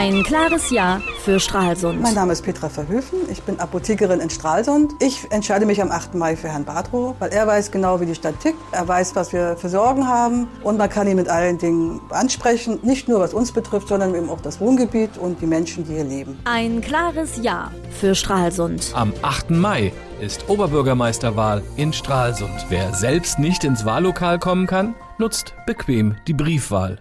Ein klares Ja für Stralsund. Mein Name ist Petra Verhöfen, ich bin Apothekerin in Stralsund. Ich entscheide mich am 8. Mai für Herrn Badrow, weil er weiß genau, wie die Stadt tickt. Er weiß, was wir für Sorgen haben und man kann ihn mit allen Dingen ansprechen. Nicht nur was uns betrifft, sondern eben auch das Wohngebiet und die Menschen, die hier leben. Ein klares Ja für Stralsund. Am 8. Mai ist Oberbürgermeisterwahl in Stralsund. Wer selbst nicht ins Wahllokal kommen kann, nutzt bequem die Briefwahl.